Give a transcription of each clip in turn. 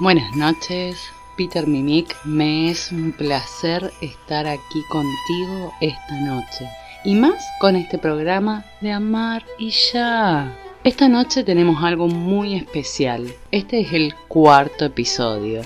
Buenas noches, Peter Mimic. Me es un placer estar aquí contigo esta noche. Y más con este programa de Amar y Ya. Esta noche tenemos algo muy especial. Este es el cuarto episodio.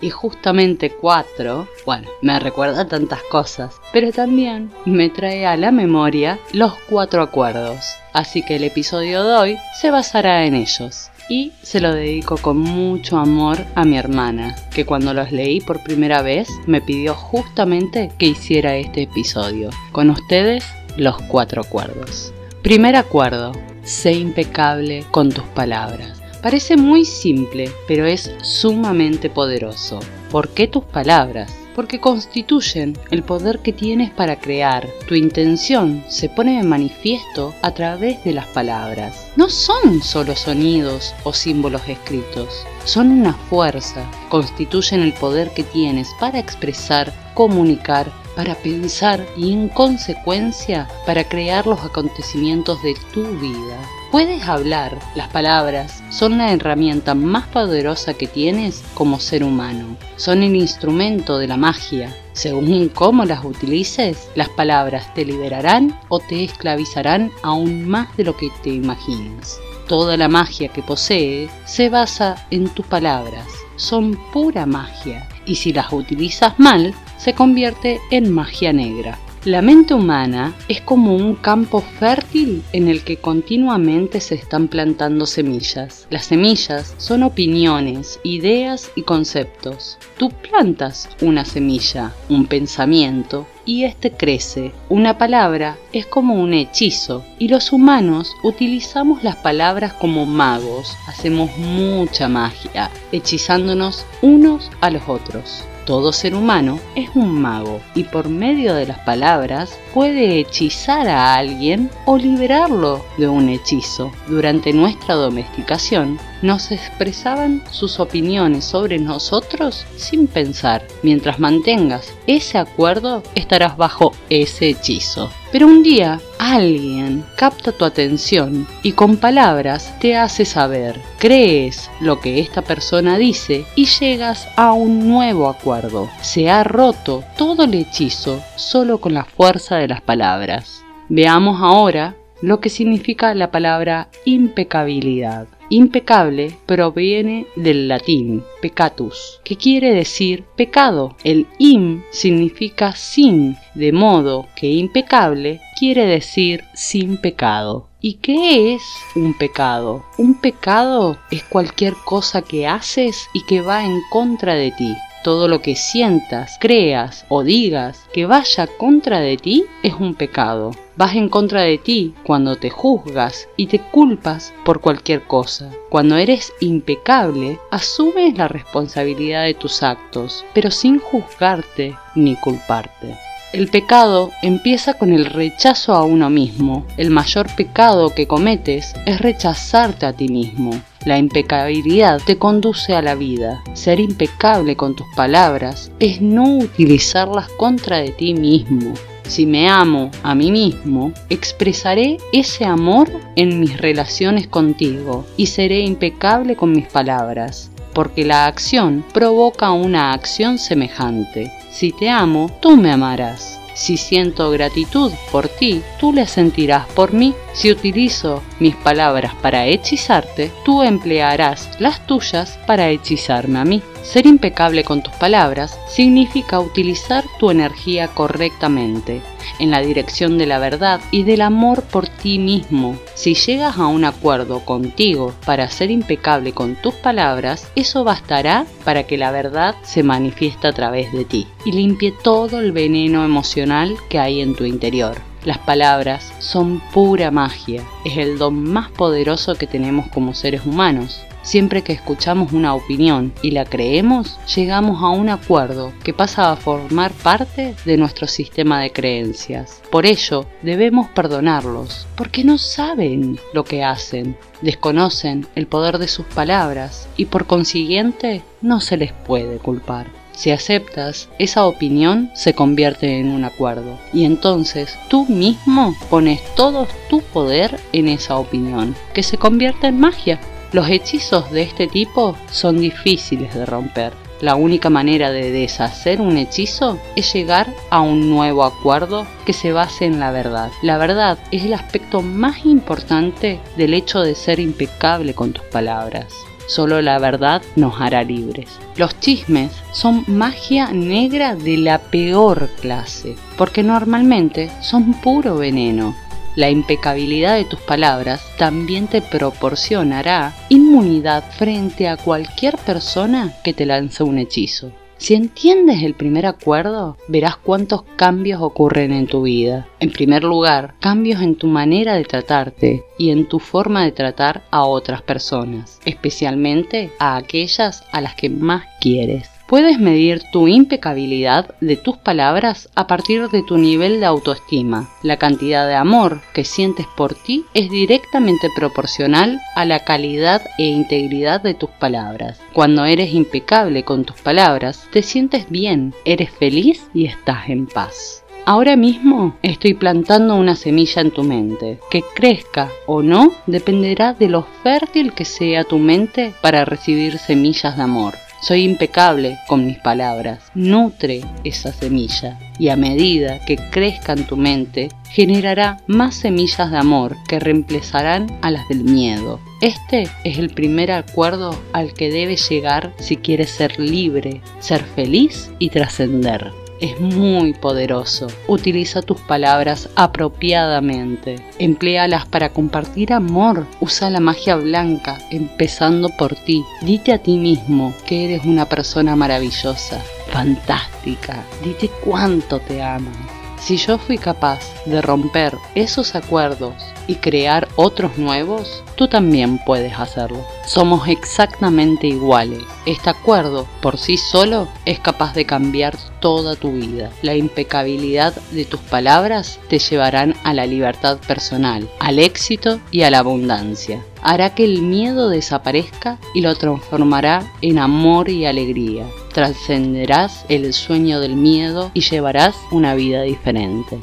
Y justamente cuatro, bueno, me recuerda tantas cosas, pero también me trae a la memoria los cuatro acuerdos. Así que el episodio de hoy se basará en ellos y se lo dedico con mucho amor a mi hermana, que cuando los leí por primera vez me pidió justamente que hiciera este episodio. Con ustedes, los cuatro acuerdos. Primer acuerdo, sé impecable con tus palabras. Parece muy simple, pero es sumamente poderoso. ¿Por qué tus palabras? Porque constituyen el poder que tienes para crear. Tu intención se pone en manifiesto a través de las palabras. No son solo sonidos o símbolos escritos, son una fuerza, constituyen el poder que tienes para expresar, comunicar, para pensar y en consecuencia para crear los acontecimientos de tu vida. Puedes hablar, las palabras son la herramienta más poderosa que tienes como ser humano. Son el instrumento de la magia. Según cómo las utilices, las palabras te liberarán o te esclavizarán aún más de lo que te imaginas. Toda la magia que posee se basa en tus palabras. Son pura magia y si las utilizas mal, se convierte en magia negra. La mente humana es como un campo fértil en el que continuamente se están plantando semillas. Las semillas son opiniones, ideas y conceptos. Tú plantas una semilla, un pensamiento, y este crece. Una palabra es como un hechizo y los humanos utilizamos las palabras como magos. Hacemos mucha magia, hechizándonos unos a los otros. Todo ser humano es un mago y por medio de las palabras puede hechizar a alguien o liberarlo de un hechizo. Durante nuestra domesticación nos expresaban sus opiniones sobre nosotros sin pensar. Mientras mantengas ese acuerdo estarás bajo ese hechizo. Pero un día alguien capta tu atención y con palabras te hace saber, crees lo que esta persona dice y llegas a un nuevo acuerdo. Se ha roto todo el hechizo solo con la fuerza de las palabras. Veamos ahora lo que significa la palabra impecabilidad. Impecable proviene del latín peccatus, que quiere decir pecado. El im significa sin, de modo que impecable quiere decir sin pecado. ¿Y qué es un pecado? Un pecado es cualquier cosa que haces y que va en contra de ti. Todo lo que sientas, creas o digas que vaya contra de ti es un pecado. Vas en contra de ti cuando te juzgas y te culpas por cualquier cosa. Cuando eres impecable, asumes la responsabilidad de tus actos, pero sin juzgarte ni culparte. El pecado empieza con el rechazo a uno mismo. El mayor pecado que cometes es rechazarte a ti mismo. La impecabilidad te conduce a la vida. Ser impecable con tus palabras es no utilizarlas contra de ti mismo. Si me amo a mí mismo, expresaré ese amor en mis relaciones contigo y seré impecable con mis palabras, porque la acción provoca una acción semejante. Si te amo, tú me amarás. Si siento gratitud por ti, tú la sentirás por mí. Si utilizo mis palabras para hechizarte, tú emplearás las tuyas para hechizarme a mí. Ser impecable con tus palabras significa utilizar tu energía correctamente, en la dirección de la verdad y del amor por ti mismo. Si llegas a un acuerdo contigo para ser impecable con tus palabras, eso bastará para que la verdad se manifieste a través de ti y limpie todo el veneno emocional que hay en tu interior. Las palabras son pura magia, es el don más poderoso que tenemos como seres humanos. Siempre que escuchamos una opinión y la creemos, llegamos a un acuerdo que pasa a formar parte de nuestro sistema de creencias. Por ello, debemos perdonarlos, porque no saben lo que hacen, desconocen el poder de sus palabras y por consiguiente no se les puede culpar. Si aceptas, esa opinión se convierte en un acuerdo y entonces tú mismo pones todo tu poder en esa opinión, que se convierte en magia Los hechizos de este tipo son difíciles de romper. La única manera de deshacer un hechizo es llegar a un nuevo acuerdo que se base en la verdad. La verdad es el aspecto más importante del hecho de ser impecable con tus palabras. Solo la verdad nos hará libres. Los chismes son magia negra de la peor clase, porque normalmente son puro veneno la impecabilidad de tus palabras también te proporcionará inmunidad frente a cualquier persona que te lance un hechizo. Si entiendes el primer acuerdo, verás cuántos cambios ocurren en tu vida. En primer lugar, cambios en tu manera de tratarte y en tu forma de tratar a otras personas, especialmente a aquellas a las que más quieres. Puedes medir tu impecabilidad de tus palabras a partir de tu nivel de autoestima. La cantidad de amor que sientes por ti es directamente proporcional a la calidad e integridad de tus palabras. Cuando eres impecable con tus palabras, te sientes bien, eres feliz y estás en paz. Ahora mismo estoy plantando una semilla en tu mente. Que crezca o no dependerá de lo fértil que sea tu mente para recibir semillas de amor. Soy impecable con mis palabras. Nutre esa semilla y a medida que crezca en tu mente, generará más semillas de amor que reemplazarán a las del miedo. Este es el primer acuerdo al que debes llegar si quieres ser libre, ser feliz y trascender es muy poderoso. Utiliza tus palabras apropiadamente. Empléalas para compartir amor. Usa la magia blanca, empezando por ti. Dite a ti mismo que eres una persona maravillosa, fantástica. Dite cuánto te amas. Si yo fui capaz de romper esos acuerdos y crear otros nuevos, tú también puedes hacerlo. Somos exactamente iguales. Este acuerdo por sí solo es capaz de cambiar toda tu vida. La impecabilidad de tus palabras te llevarán a la libertad personal, al éxito y a la abundancia. Hará que el miedo desaparezca y lo transformará en amor y alegría. Trascenderás el sueño del miedo y llevarás una vida diferente.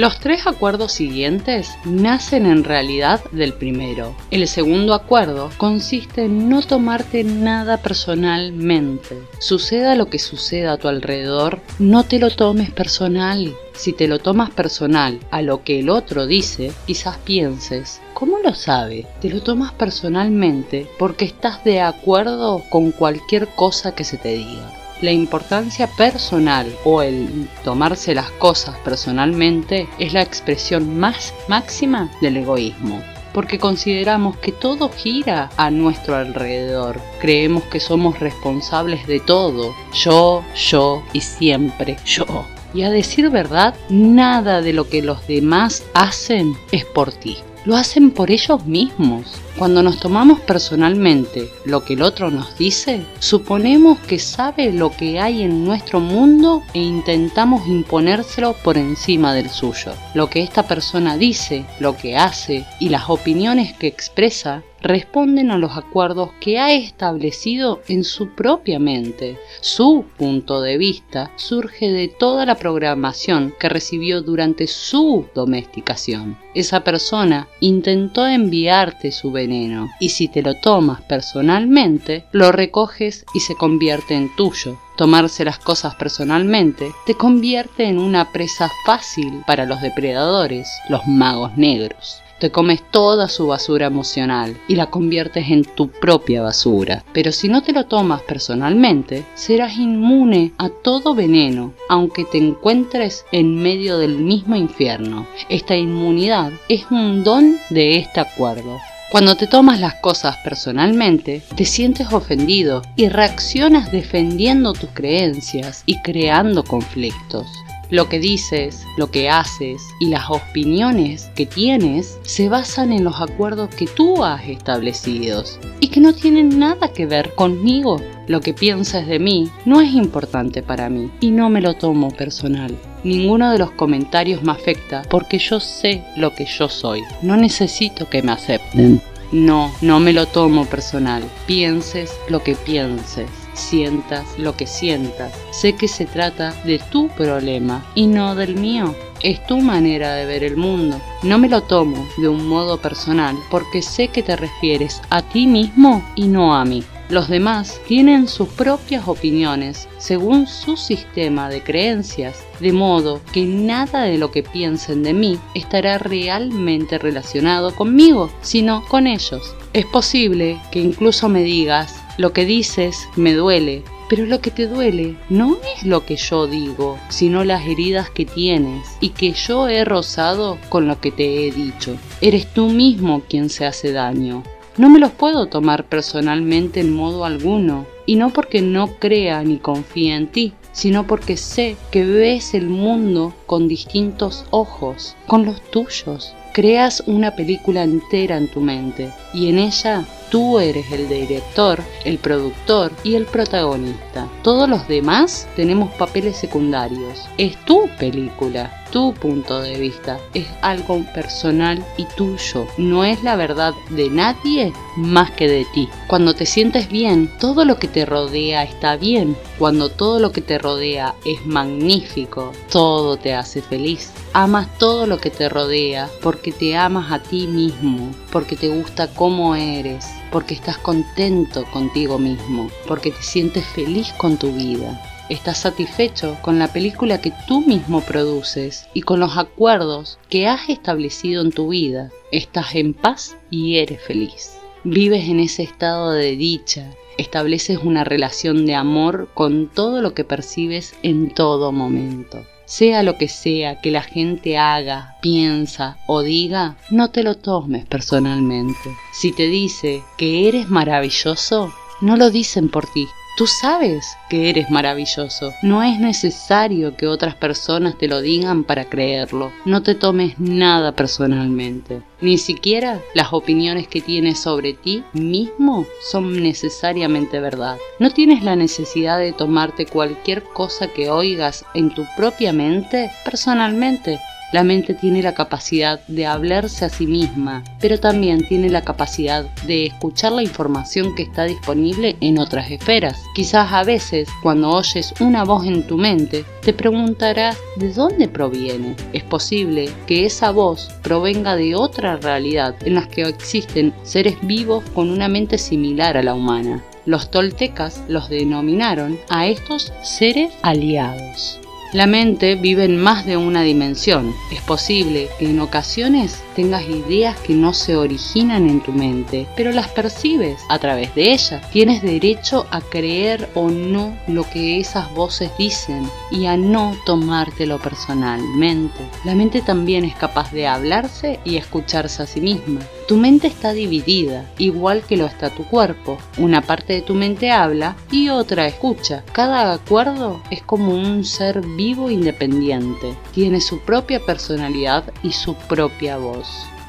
Los tres acuerdos siguientes nacen en realidad del primero. El segundo acuerdo consiste en no tomarte nada personalmente. Suceda lo que suceda a tu alrededor, no te lo tomes personal. Si te lo tomas personal a lo que el otro dice, quizás pienses, ¿cómo lo sabe? Te lo tomas personalmente porque estás de acuerdo con cualquier cosa que se te diga la importancia personal o el tomarse las cosas personalmente es la expresión más máxima del egoísmo porque consideramos que todo gira a nuestro alrededor. Creemos que somos responsables de todo. Yo, yo y siempre yo. Y a decir verdad, nada de lo que los demás hacen es por ti lo hacen por ellos mismos. Cuando nos tomamos personalmente lo que el otro nos dice, suponemos que sabe lo que hay en nuestro mundo e intentamos imponérselo por encima del suyo. Lo que esta persona dice, lo que hace y las opiniones que expresa responden a los acuerdos que ha establecido en su propia mente. Su punto de vista surge de toda la programación que recibió durante su domesticación. Esa persona intentó enviarte su veneno y si te lo tomas personalmente, lo recoges y se convierte en tuyo. Tomarse las cosas personalmente te convierte en una presa fácil para los depredadores, los magos negros te comes toda su basura emocional y la conviertes en tu propia basura. Pero si no te lo tomas personalmente, serás inmune a todo veneno, aunque te encuentres en medio del mismo infierno. Esta inmunidad es un don de este acuerdo. Cuando te tomas las cosas personalmente, te sientes ofendido y reaccionas defendiendo tus creencias y creando conflictos. Lo que dices, lo que haces y las opiniones que tienes se basan en los acuerdos que tú has establecido y que no tienen nada que ver conmigo. Lo que piensas de mí no es importante para mí y no me lo tomo personal. Ninguno de los comentarios me afecta porque yo sé lo que yo soy. No necesito que me acepten. No, no me lo tomo personal. Pienses lo que pienses sientas lo que sientas. Sé que se trata de tu problema y no del mío. es tu manera de ver el mundo. No me lo tomo de un modo personal porque sé que te refieres a ti mismo y no a mí. Los demás tienen sus propias opiniones según su sistema de creencias, de modo que nada de lo que piensen de mí estará realmente relacionado conmigo, sino con ellos. Es posible que incluso me digas, lo que dices me duele, pero lo que te duele no es lo que yo digo, sino las heridas que tienes y que yo he rozado con lo que te he dicho. Eres tú mismo quien se hace daño. No me los puedo tomar personalmente en modo alguno, y no porque no crea ni confíe en ti, sino porque sé que ves el mundo con distintos ojos, con los tuyos. Creas una película entera en tu mente y en ella Tú eres el director, el productor y el protagonista. Todos los demás tenemos papeles secundarios. Es tu película, tu punto de vista. Es algo personal y tuyo. No es la verdad de nadie más que de ti. Cuando te sientes bien, todo lo que te rodea está bien. Cuando todo lo que te rodea es magnífico, todo te hace feliz. Amas todo lo que te rodea porque te amas a ti mismo, porque te gusta cómo eres, porque estás contento contigo mismo, porque te sientes feliz con tu vida. Estás satisfecho con la película que tú mismo produces y con los acuerdos que has establecido en tu vida. Estás en paz y eres feliz. Vives en ese estado de dicha, estableces una relación de amor con todo lo que percibes en todo momento. Sea lo que sea que la gente haga, piensa o diga, no te lo tomes personalmente. Si te dice que eres maravilloso, no lo dicen por ti, Tú sabes que eres maravilloso. No es necesario que otras personas te lo digan para creerlo. No te tomes nada personalmente. Ni siquiera las opiniones que tienes sobre ti mismo son necesariamente verdad. No tienes la necesidad de tomarte cualquier cosa que oigas en tu propia mente personalmente. La mente tiene la capacidad de hablarse a sí misma, pero también tiene la capacidad de escuchar la información que está disponible en otras esferas. Quizás a veces, cuando oyes una voz en tu mente, te preguntarás de dónde proviene. Es posible que esa voz provenga de otra realidad en la que existen seres vivos con una mente similar a la humana. Los toltecas los denominaron a estos seres aliados. La mente vive en más de una dimensión. Es posible que en ocasiones tengas ideas que no se originan en tu mente, pero las percibes a través de ellas. Tienes derecho a creer o no lo que esas voces dicen y a no tomártelo personalmente. La mente también es capaz de hablarse y escucharse a sí misma. Tu mente está dividida, igual que lo está tu cuerpo. Una parte de tu mente habla y otra escucha. Cada acuerdo es como un ser vivo independiente. Tiene su propia personalidad y su propia voz.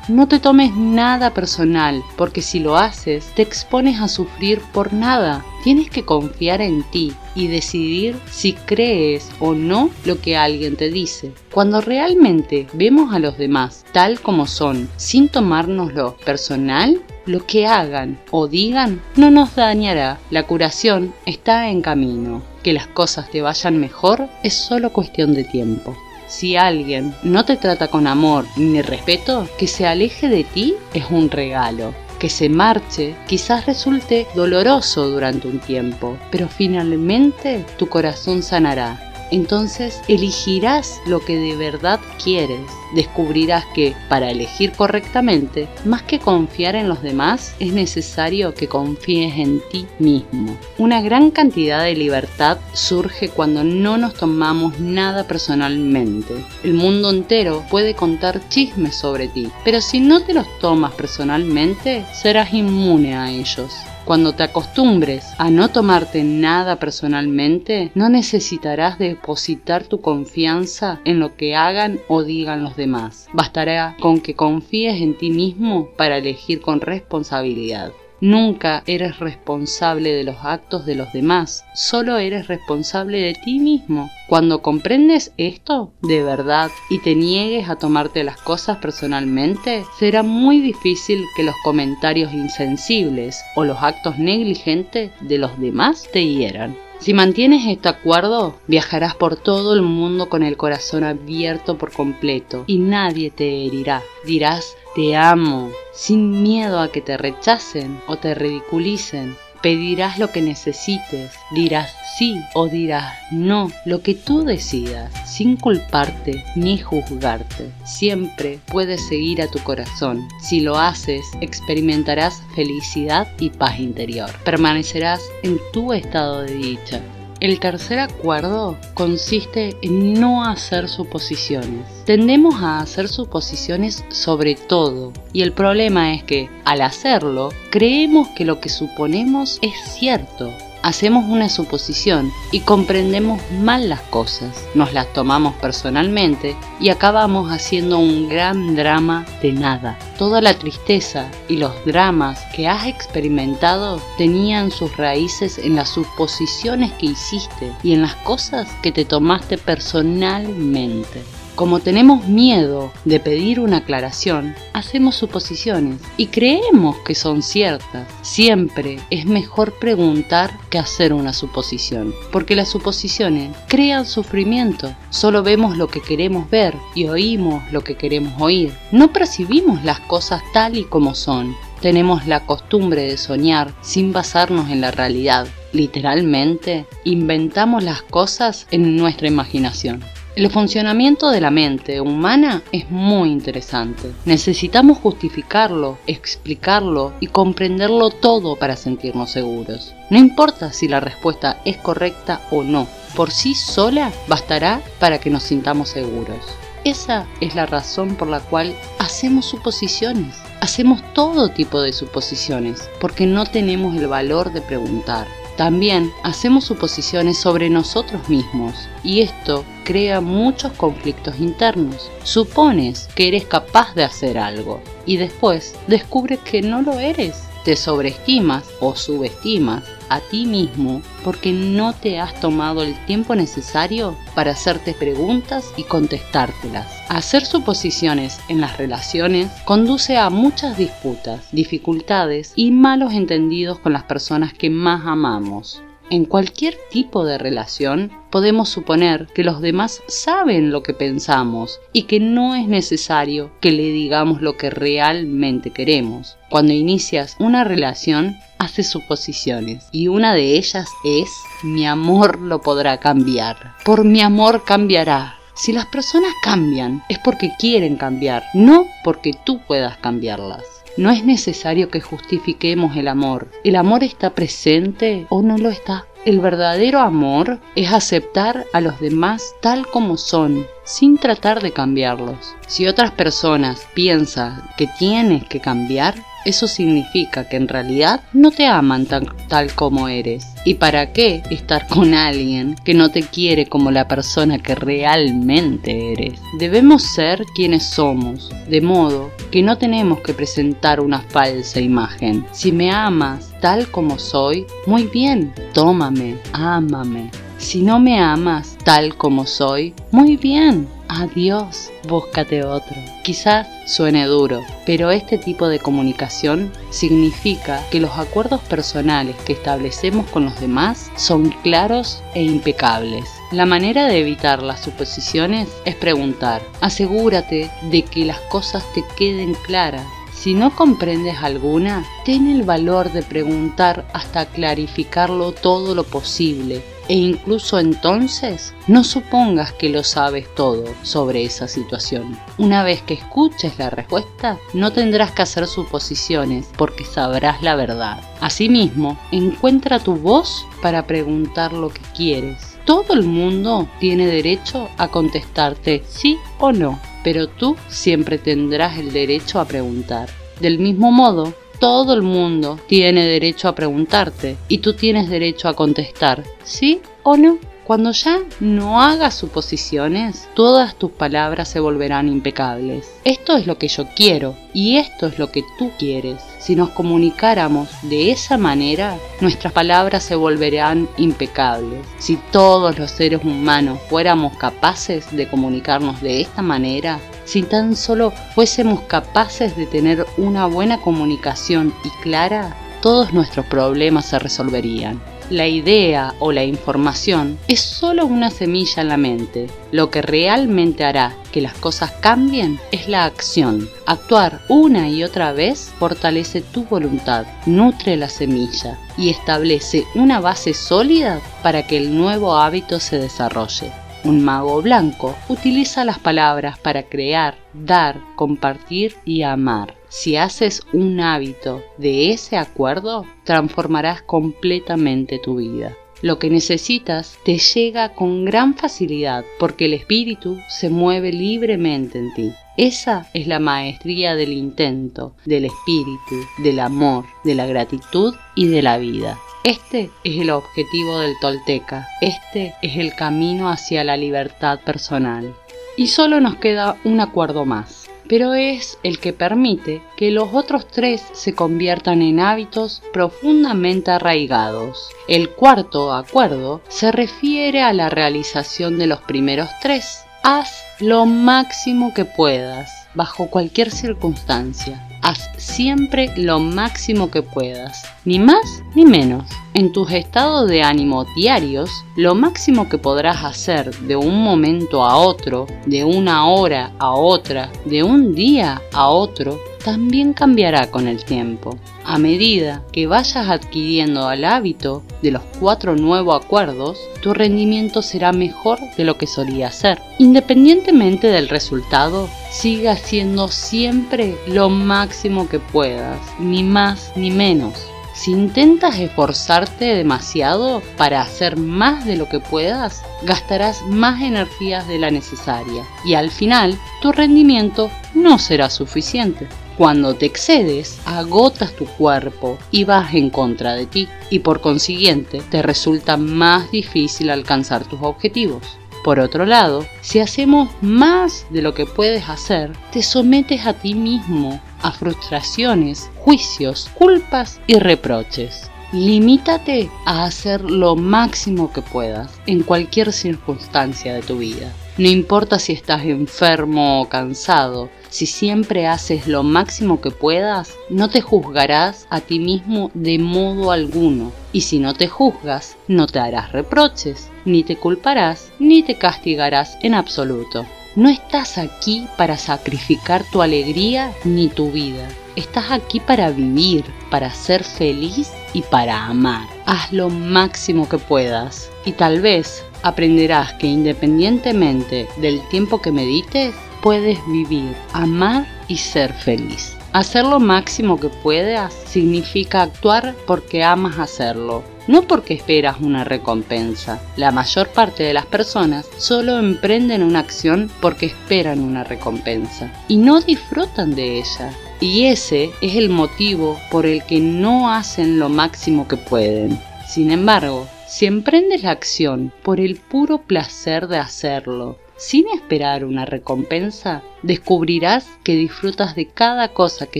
No te tomes nada personal, porque si lo haces, te expones a sufrir por nada. Tienes que confiar en ti y decidir si crees o no lo que alguien te dice. Cuando realmente vemos a los demás tal como son, sin tomárnoslo personal, lo que hagan o digan no nos dañará. La curación está en camino. Que las cosas te vayan mejor es solo cuestión de tiempo. Si alguien no te trata con amor ni respeto, que se aleje de ti es un regalo. Que se marche quizás resulte doloroso durante un tiempo, pero finalmente tu corazón sanará entonces elegirás lo que de verdad quieres. Descubrirás que para elegir correctamente, más que confiar en los demás, es necesario que confíes en ti mismo. Una gran cantidad de libertad surge cuando no nos tomamos nada personalmente. El mundo entero puede contar chismes sobre ti, pero si no te los tomas personalmente, serás inmune a ellos. Cuando te acostumbres a no tomarte nada personalmente, no necesitarás depositar tu confianza en lo que hagan o digan los demás. Bastará con que confíes en ti mismo para elegir con responsabilidad. Nunca eres responsable de los actos de los demás, solo eres responsable de ti mismo. Cuando comprendes esto de verdad y te niegues a tomarte las cosas personalmente, será muy difícil que los comentarios insensibles o los actos negligentes de los demás te hieran. Si mantienes este acuerdo, viajarás por todo el mundo con el corazón abierto por completo y nadie te herirá. Dirás, te amo, sin miedo a que te rechacen o te ridiculicen. Pedirás lo que necesites, dirás sí o dirás no, lo que tú decidas, sin culparte ni juzgarte. Siempre puedes seguir a tu corazón. Si lo haces, experimentarás felicidad y paz interior. Permanecerás en tu estado de dicha. El tercer acuerdo consiste en no hacer suposiciones. Tendemos a hacer suposiciones sobre todo y el problema es que al hacerlo creemos que lo que suponemos es cierto hacemos una suposición y comprendemos mal las cosas, nos las tomamos personalmente y acabamos haciendo un gran drama de nada. Toda la tristeza y los dramas que has experimentado tenían sus raíces en las suposiciones que hiciste y en las cosas que te tomaste personalmente. Como tenemos miedo de pedir una aclaración, hacemos suposiciones y creemos que son ciertas. Siempre es mejor preguntar que hacer una suposición, porque las suposiciones crean sufrimiento. Solo vemos lo que queremos ver y oímos lo que queremos oír. No percibimos las cosas tal y como son. Tenemos la costumbre de soñar sin basarnos en la realidad. Literalmente, inventamos las cosas en nuestra imaginación. El funcionamiento de la mente humana es muy interesante. Necesitamos justificarlo, explicarlo y comprenderlo todo para sentirnos seguros. No importa si la respuesta es correcta o no, por sí sola bastará para que nos sintamos seguros. Esa es la razón por la cual hacemos suposiciones. Hacemos todo tipo de suposiciones porque no tenemos el valor de preguntar. También hacemos suposiciones sobre nosotros mismos y esto crea muchos conflictos internos. Supones que eres capaz de hacer algo y después descubres que no lo eres. Te sobreestimas o subestimas a ti mismo porque no te has tomado el tiempo necesario para hacerte preguntas y contestártelas. Hacer suposiciones en las relaciones conduce a muchas disputas, dificultades y malos entendidos con las personas que más amamos. En cualquier tipo de relación podemos suponer que los demás saben lo que pensamos y que no es necesario que le digamos lo que realmente queremos. Cuando inicias una relación, haces suposiciones y una de ellas es mi amor lo podrá cambiar. Por mi amor cambiará. Si las personas cambian es porque quieren cambiar, no porque tú puedas cambiarlas. No es necesario que justifiquemos el amor. El amor está presente o no lo está. El verdadero amor es aceptar a los demás tal como son, sin tratar de cambiarlos. Si otras personas piensan que tienes que cambiar, eso significa que en realidad no te aman tal como eres. ¿Y para qué estar con alguien que no te quiere como la persona que realmente eres? Debemos ser quienes somos, de modo que no tenemos que presentar una falsa imagen. Si me amas tal como soy, muy bien, tómame, ámame. Si no me amas tal como soy, muy bien, adiós, búscate otro. Quizás suene duro, pero este tipo de comunicación significa que los acuerdos personales que establecemos con los demás son claros e impecables. La manera de evitar las suposiciones es preguntar. Asegúrate de que las cosas te queden claras si no comprendes alguna, ten el valor de preguntar hasta clarificarlo todo lo posible e incluso entonces no supongas que lo sabes todo sobre esa situación. Una vez que escuches la respuesta, no tendrás que hacer suposiciones porque sabrás la verdad. Asimismo, encuentra tu voz para preguntar lo que quieres. Todo el mundo tiene derecho a contestarte sí o no pero tú siempre tendrás el derecho a preguntar. Del mismo modo, todo el mundo tiene derecho a preguntarte y tú tienes derecho a contestar, ¿sí o no? Cuando ya no hagas suposiciones, todas tus palabras se volverán impecables. Esto es lo que yo quiero y esto es lo que tú quieres. Si nos comunicáramos de esa manera, nuestras palabras se volverán impecables. Si todos los seres humanos fuéramos capaces de comunicarnos de esta manera, si tan solo fuésemos capaces de tener una buena comunicación y clara, todos nuestros problemas se resolverían. la idea o la información es solo una semilla en la mente. Lo que realmente hará que las cosas cambien es la acción. Actuar una y otra vez fortalece tu voluntad, nutre la semilla y establece una base sólida para que el nuevo hábito se desarrolle. Un mago blanco utiliza las palabras para crear, dar, compartir y amar. Si haces un hábito de ese acuerdo, transformarás completamente tu vida. Lo que necesitas te llega con gran facilidad porque el espíritu se mueve libremente en ti. Esa es la maestría del intento, del espíritu, del amor, de la gratitud y de la vida. Este es el objetivo del tolteca, este es el camino hacia la libertad personal. Y solo nos queda un acuerdo más, pero es el que permite que los otros tres se conviertan en hábitos profundamente arraigados. El cuarto acuerdo se refiere a la realización de los primeros tres. Haz lo máximo que puedas, bajo cualquier circunstancia haz siempre lo máximo que puedas, ni más ni menos. En tus estados de ánimo diarios, lo máximo que podrás hacer de un momento a otro, de una hora a otra, de un día a otro, también cambiará con el tiempo. A medida que vayas adquiriendo el hábito de los cuatro nuevos acuerdos, tu rendimiento será mejor de lo que solía ser. Independientemente del resultado, sigue haciendo siempre lo máximo que puedas, ni más ni menos. Si intentas esforzarte demasiado para hacer más de lo que puedas, gastarás más energías de la necesaria y al final tu rendimiento no será suficiente. Cuando te excedes, agotas tu cuerpo y vas en contra de ti y por consiguiente te resulta más difícil alcanzar tus objetivos. Por otro lado, si hacemos más de lo que puedes hacer, te sometes a ti mismo a frustraciones, juicios, culpas y reproches. Limítate a hacer lo máximo que puedas en cualquier circunstancia de tu vida. No importa si estás enfermo o cansado, si siempre haces lo máximo que puedas, no te juzgarás a ti mismo de modo alguno. Y si no te juzgas, no te harás reproches, ni te culparás, ni te castigarás en absoluto. No estás aquí para sacrificar tu alegría ni tu vida. Estás aquí para vivir, para ser feliz y para amar. Haz lo máximo que puedas y tal vez aprenderás que independientemente del tiempo que medites, puedes vivir, amar y ser feliz. Hacer lo máximo que puedas significa actuar porque amas hacerlo, no porque esperas una recompensa. La mayor parte de las personas solo emprenden una acción porque esperan una recompensa y no disfrutan de ella. Y ese es el motivo por el que no hacen lo máximo que pueden. Sin embargo, si emprendes la acción por el puro placer de hacerlo, sin esperar una recompensa, descubrirás que disfrutas de cada cosa que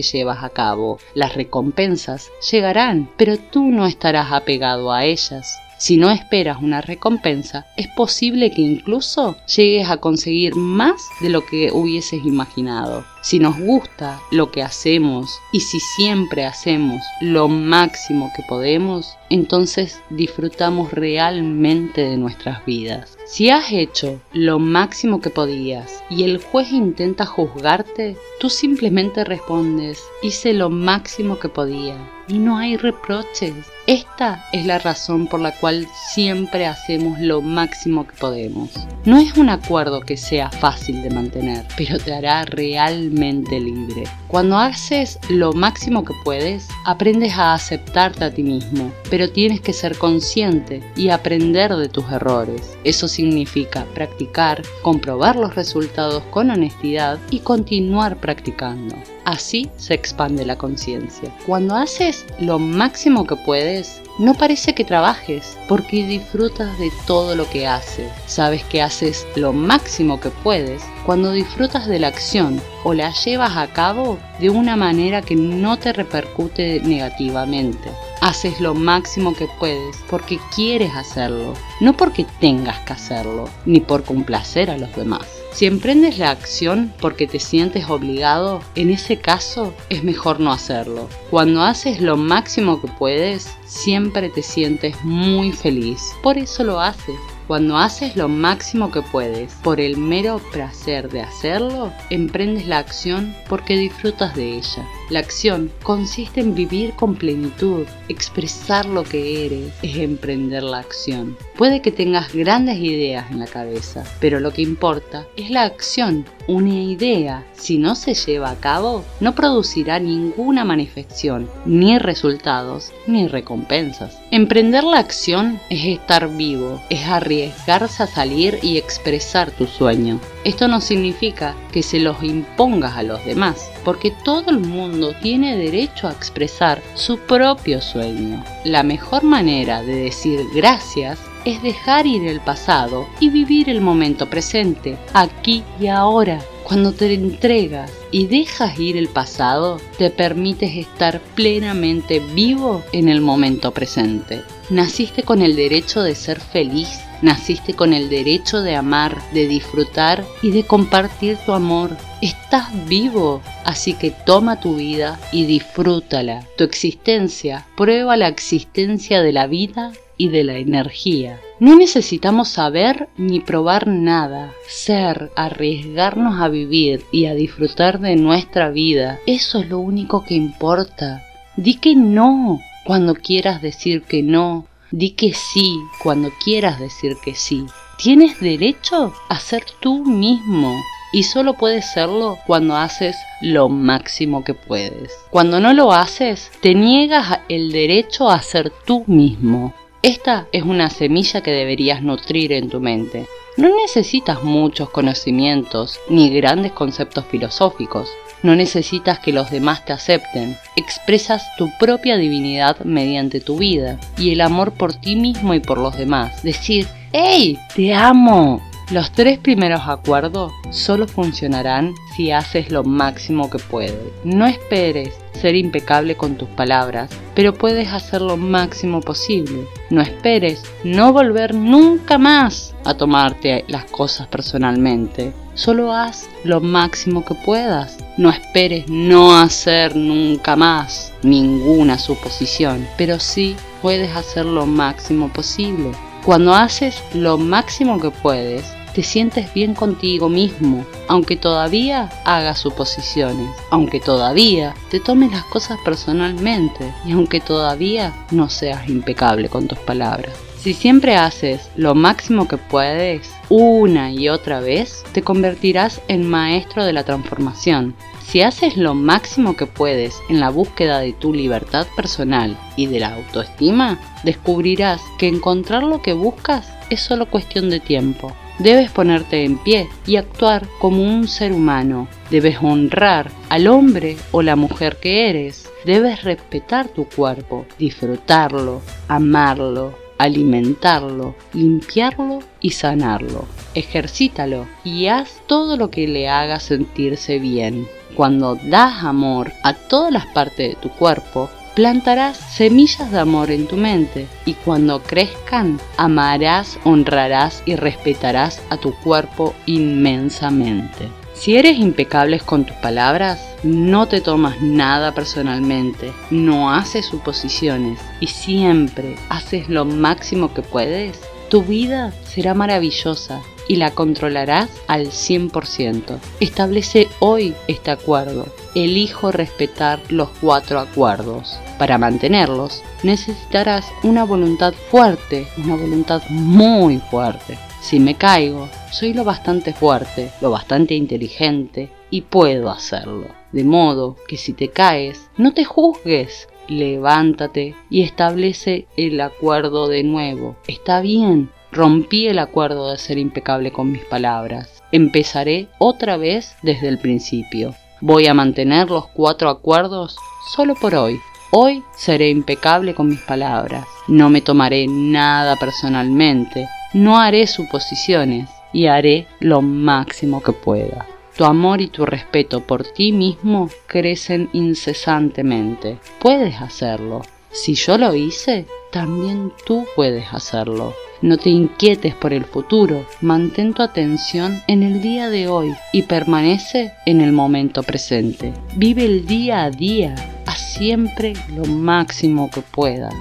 llevas a cabo. Las recompensas llegarán, pero tú no estarás apegado a ellas. Si no esperas una recompensa, es posible que incluso llegues a conseguir más de lo que hubieses imaginado. Si nos gusta lo que hacemos y si siempre hacemos lo máximo que podemos, entonces disfrutamos realmente de nuestras vidas. Si has hecho lo máximo que podías y el juez intenta juzgarte, tú simplemente respondes, hice lo máximo que podía y no hay reproches. Esta es la razón por la cual siempre hacemos lo máximo que podemos. No es un acuerdo que sea fácil de mantener, pero te hará realmente libre. Cuando haces lo máximo que puedes, aprendes a aceptarte a ti mismo, pero tienes que ser consciente y aprender de tus errores. Eso significa practicar, comprobar los resultados con honestidad y continuar practicando. Así se expande la conciencia. Cuando haces lo máximo que puedes, no parece que trabajes porque disfrutas de todo lo que haces. Sabes que haces lo máximo que puedes cuando disfrutas de la acción o la llevas a cabo de una manera que no te repercute negativamente. Haces lo máximo que puedes porque quieres hacerlo, no porque tengas que hacerlo, ni por complacer a los demás. Si emprendes la acción porque te sientes obligado, en ese caso es mejor no hacerlo. Cuando haces lo máximo que puedes, siempre te sientes muy feliz. Por eso lo haces. Cuando haces lo máximo que puedes por el mero placer de hacerlo, emprendes la acción porque disfrutas de ella. La acción consiste en vivir con plenitud, expresar lo que eres, es emprender la acción. Puede que tengas grandes ideas en la cabeza, pero lo que importa es la acción. Una idea, si no se lleva a cabo, no producirá ninguna manifestación, ni resultados, ni recompensas. Emprender la acción es estar vivo, es arriesgarse a salir y expresar tu sueño. Esto no significa que se los impongas a los demás, porque todo el mundo tiene derecho a expresar su propio sueño. La mejor manera de decir gracias es dejar ir el pasado y vivir el momento presente, aquí y ahora. Cuando te entregas y dejas ir el pasado, te permites estar plenamente vivo en el momento presente. Naciste con el derecho de ser feliz, naciste con el derecho de amar, de disfrutar y de compartir tu amor. Estás vivo, así que toma tu vida y disfrútala. Tu existencia prueba la existencia de la vida y de la energía. No necesitamos saber ni probar nada, ser, arriesgarnos a vivir y a disfrutar de nuestra vida. Eso es lo único que importa. Di que no cuando quieras decir que no. Di que sí cuando quieras decir que sí. Tienes derecho a ser tú mismo y solo puedes serlo cuando haces lo máximo que puedes. Cuando no lo haces, te niegas el derecho a ser tú mismo. Esta es una semilla que deberías nutrir en tu mente. No necesitas muchos conocimientos ni grandes conceptos filosóficos. No necesitas que los demás te acepten. Expresas tu propia divinidad mediante tu vida y el amor por ti mismo y por los demás. Decir, ¡Hey! ¡Te amo! Los tres primeros acuerdos solo funcionarán si haces lo máximo que puedes. No esperes ser impecable con tus palabras, pero puedes hacer lo máximo posible. No esperes no volver nunca más a tomarte las cosas personalmente. Solo haz lo máximo que puedas. No esperes no hacer nunca más ninguna suposición, pero sí puedes hacer lo máximo posible. Cuando haces lo máximo que puedes, te sientes bien contigo mismo, aunque todavía hagas suposiciones, aunque todavía te tomes las cosas personalmente y aunque todavía no seas impecable con tus palabras. Si siempre haces lo máximo que puedes, una y otra vez, te convertirás en maestro de la transformación. Si haces lo máximo que puedes en la búsqueda de tu libertad personal y de la autoestima, descubrirás que encontrar lo que buscas es solo cuestión de tiempo. Debes ponerte en pie y actuar como un ser humano. Debes honrar al hombre o la mujer que eres. Debes respetar tu cuerpo, disfrutarlo, amarlo, alimentarlo, limpiarlo y sanarlo. Ejercítalo y haz todo lo que le haga sentirse bien. Cuando das amor a todas las partes de tu cuerpo, plantarás semillas de amor en tu mente y cuando crezcan amarás, honrarás y respetarás a tu cuerpo inmensamente. Si eres impecable con tus palabras, no te tomas nada personalmente, no haces suposiciones y siempre haces lo máximo que puedes, tu vida será maravillosa y la controlarás al 100%. Establece hoy este acuerdo. Elijo respetar los cuatro acuerdos. Para mantenerlos necesitarás una voluntad fuerte, una voluntad muy fuerte. Si me caigo, soy lo bastante fuerte, lo bastante inteligente y puedo hacerlo. De modo que si te caes, no te juzgues, levántate y establece el acuerdo de nuevo. Está bien, Rompí el acuerdo de ser impecable con mis palabras. Empezaré otra vez desde el principio. Voy a mantener los cuatro acuerdos solo por hoy. Hoy seré impecable con mis palabras. No me tomaré nada personalmente. No haré suposiciones y haré lo máximo que pueda. Tu amor y tu respeto por ti mismo crecen incesantemente. Puedes hacerlo. Si yo lo hice, también tú puedes hacerlo. No te inquietes por el futuro, mantén tu atención en el día de hoy y permanece en el momento presente. Vive el día a día, haz siempre lo máximo que puedas.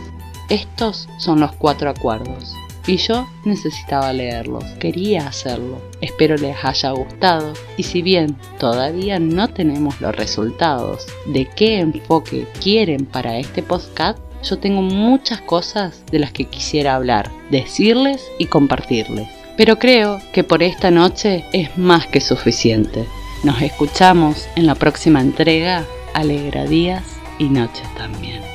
Estos son los cuatro acuerdos. Y yo necesitaba leerlos, quería hacerlo. Espero les haya gustado y si bien todavía no tenemos los resultados de qué enfoque quieren para este podcast, yo tengo muchas cosas de las que quisiera hablar, decirles y compartirles. Pero creo que por esta noche es más que suficiente. Nos escuchamos en la próxima entrega, Alegra días y noches también.